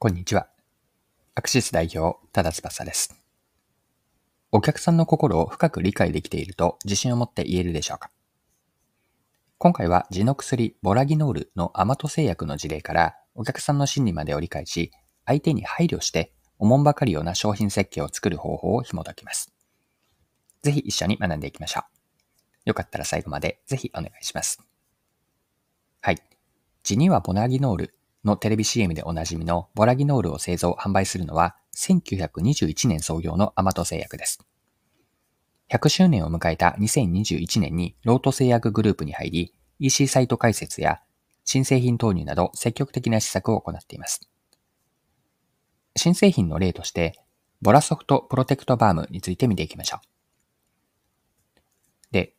こんにちは。アクシス代表、ただ翼です。お客さんの心を深く理解できていると自信を持って言えるでしょうか？今回は地の薬ボラギノールのアマト製薬の事例からお客さんの心理までを理解し、相手に配慮しておもんばかるような商品設計を作る方法を紐解きます。ぜひ一緒に学んでいきましょう。よかったら最後までぜひお願いします。はい。地にはボナギノールのテレビ CM でおなじみのボラギノールを製造・販売するのは1921年創業のアマト製薬です。100周年を迎えた2021年にロート製薬グループに入り、EC サイト開設や新製品投入など積極的な施策を行っています。新製品の例として、ボラソフトプロテクトバームについて見ていきましょう。で、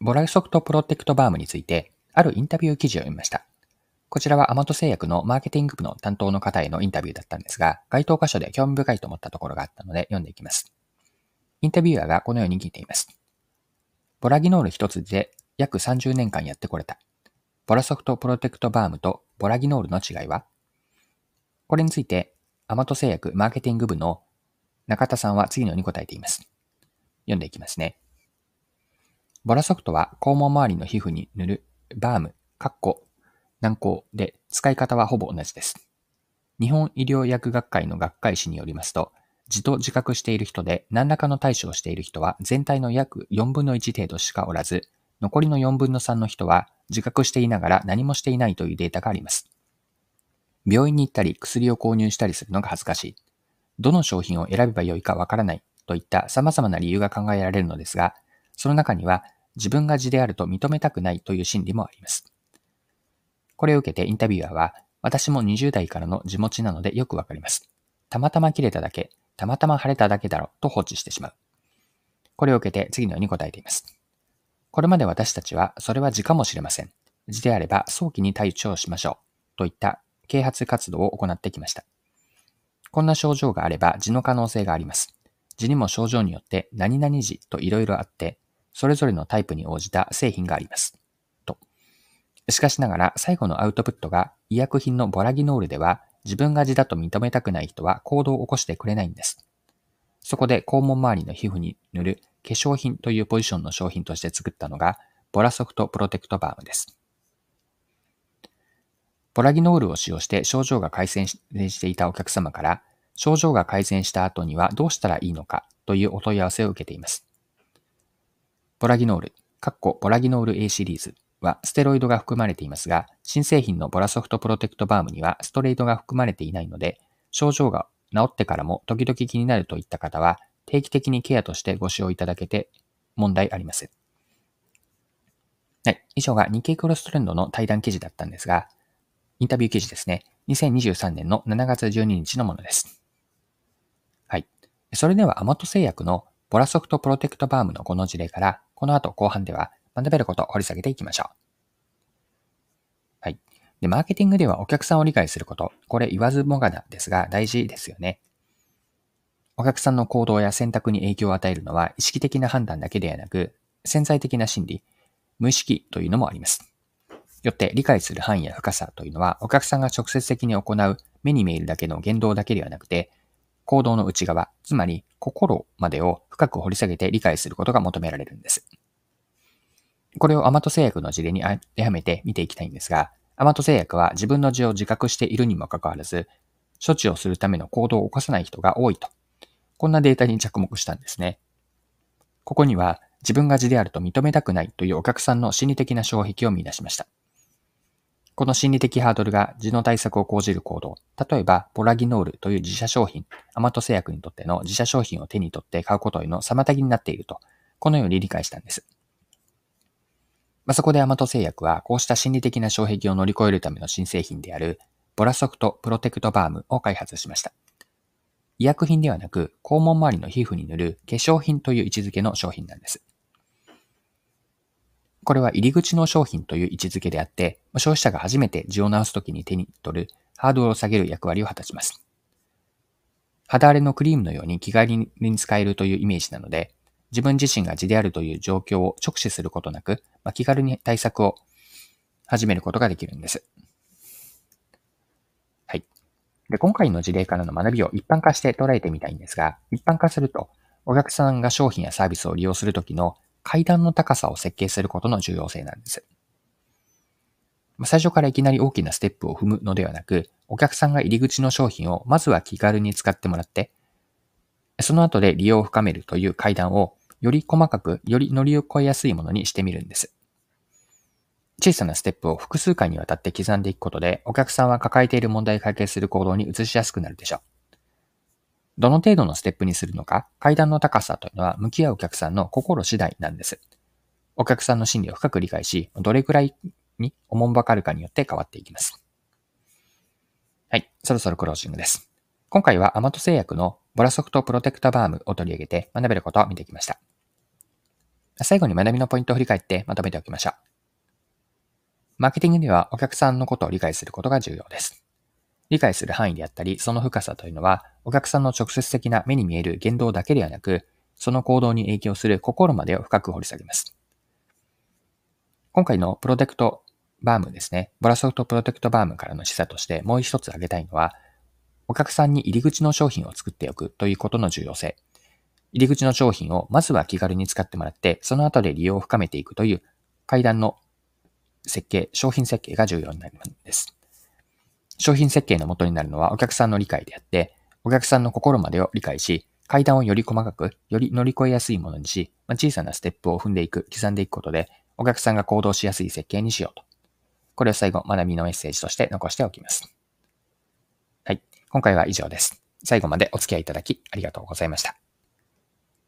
ボラソフトプロテクトバームについて、あるインタビュー記事を読みました。こちらはアマト製薬のマーケティング部の担当の方へのインタビューだったんですが、該当箇所で興味深いと思ったところがあったので読んでいきます。インタビュアーがこのように聞いています。ボラギノール一つで約30年間やってこれた。ボラソフトプロテクトバームとボラギノールの違いは？これについて、アマト製薬マーケティング部の中田さんは次のように答えています。読んでいきますね。ボラソフトは肛門周りの皮膚に塗るバーム、カッコ、難航で使い方はほぼ同じです。日本医療薬学会の学会誌によりますと、自と自覚している人で何らかの対処をしている人は全体の約4分の1程度しかおらず、残りの4分の3の人は自覚していながら何もしていないというデータがあります。病院に行ったり薬を購入したりするのが恥ずかしい。どの商品を選べばよいかわからないといった様々な理由が考えられるのですが、その中には自分が字であると認めたくないという心理もあります。これを受けてインタビュアーは、私も20代からの地持ちなのでよくわかります。たまたま切れただけ、たまたま晴れただけだろと放置してしまう。これを受けて次のように答えています。これまで私たちは、それは字かもしれません。字であれば早期に対処をしましょう。といった啓発活動を行ってきました。こんな症状があれば字の可能性があります。字にも症状によって何々字といろいろあって、それぞれのタイプに応じた製品があります。しかしながら最後のアウトプットが医薬品のボラギノールでは自分が痔だと認めたくない人は行動を起こしてくれないんです。そこで肛門周りの皮膚に塗る化粧品というポジションの商品として作ったのがボラソフトプロテクトバームです。ボラギノールを使用して症状が改善していたお客様から症状が改善した後にはどうしたらいいのかというお問い合わせを受けています。ボラギノール、カッコボラギノール A シリーズはステロイドが含まれていますが、新製品のボラソフトプロテクトバームにはストレイドが含まれていないので、症状が治ってからも時々気になるといった方は、定期的にケアとしてご使用いただけて問題ありません。はい。以上が日経クロストレンドの対談記事だったんですが、インタビュー記事ですね。2023年の7月12日のものです。はい。それではアマト製薬のボラソフトプロテクトバームのこの事例から、この後後半では学べることを掘り下げていきましょう。はい。で、マーケティングではお客さんを理解すること、これ言わずもがなですが大事ですよね。お客さんの行動や選択に影響を与えるのは意識的な判断だけではなく、潜在的な心理、無意識というのもあります。よって理解する範囲や深さというのはお客さんが直接的に行う目に見えるだけの言動だけではなくて、行動の内側、つまり心までを深く掘り下げて理解することが求められるんです。これをアマト製薬の事例に当てはめて見ていきたいんですが、アマト製薬は自分の字を自覚しているにもかかわらず、処置をするための行動を起こさない人が多いと。こんなデータに着目したんですね。ここには自分が字であると認めたくないというお客さんの心理的な障壁を見出しました。この心理的ハードルが字の対策を講じる行動、例えばポラギノールという自社商品、アマト製薬にとっての自社商品を手に取って買うことへの妨げになっていると、このように理解したんです。まあ、そこでアマト製薬はこうした心理的な障壁を乗り越えるための新製品であるボラソフトプロテクトバームを開発しました。医薬品ではなく肛門周りの皮膚に塗る化粧品という位置づけの商品なんです。これは入り口の商品という位置づけであって、消費者が初めて痔を治すときに手に取るハードルを下げる役割を果たします。肌荒れのクリームのように気軽に使えるというイメージなので、自分自身が字であるという状況を直視することなく、まあ、気軽に対策を始めることができるんです。はい。で、今回の事例からの学びを一般化して捉えてみたいんですが、一般化すると、お客さんが商品やサービスを利用するときの階段の高さを設計することの重要性なんです。最初からいきなり大きなステップを踏むのではなく、お客さんが入り口の商品をまずは気軽に使ってもらって、その後で利用を深めるという階段をより細かく、より乗り越えやすいものにしてみるんです。小さなステップを複数回にわたって刻んでいくことで、お客さんは抱えている問題を解決する行動に移しやすくなるでしょう。どの程度のステップにするのか、階段の高さというのは向き合うお客さんの心次第なんです。お客さんの心理を深く理解し、どれくらいにおもんばかるかによって変わっていきます。はい、そろそろクロージングです。今回はアマト製薬のボラソフトプロテクタバームを取り上げて学べることを見てきました。最後に学びのポイントを振り返ってまとめておきましょう。マーケティングではお客さんのことを理解することが重要です。理解する範囲であったり、その深さというのは、お客さんの直接的な目に見える言動だけではなく、その行動に影響する心までを深く掘り下げます。今回のプロテクトバームですね。ボラソフトプロテクトバームからの示唆としてもう一つ挙げたいのは、お客さんに入り口の商品を作っておくということの重要性。入り口の商品をまずは気軽に使ってもらって、その後で利用を深めていくという階段の設計、商品設計が重要になるんです。商品設計の元になるのはお客さんの理解であって、お客さんの心までを理解し、階段をより細かく、より乗り越えやすいものにし、まあ、小さなステップを踏んでいく、刻んでいくことで、お客さんが行動しやすい設計にしようと。これを最後、学びのメッセージとして残しておきます。はい。今回は以上です。最後までお付き合いいただきありがとうございました。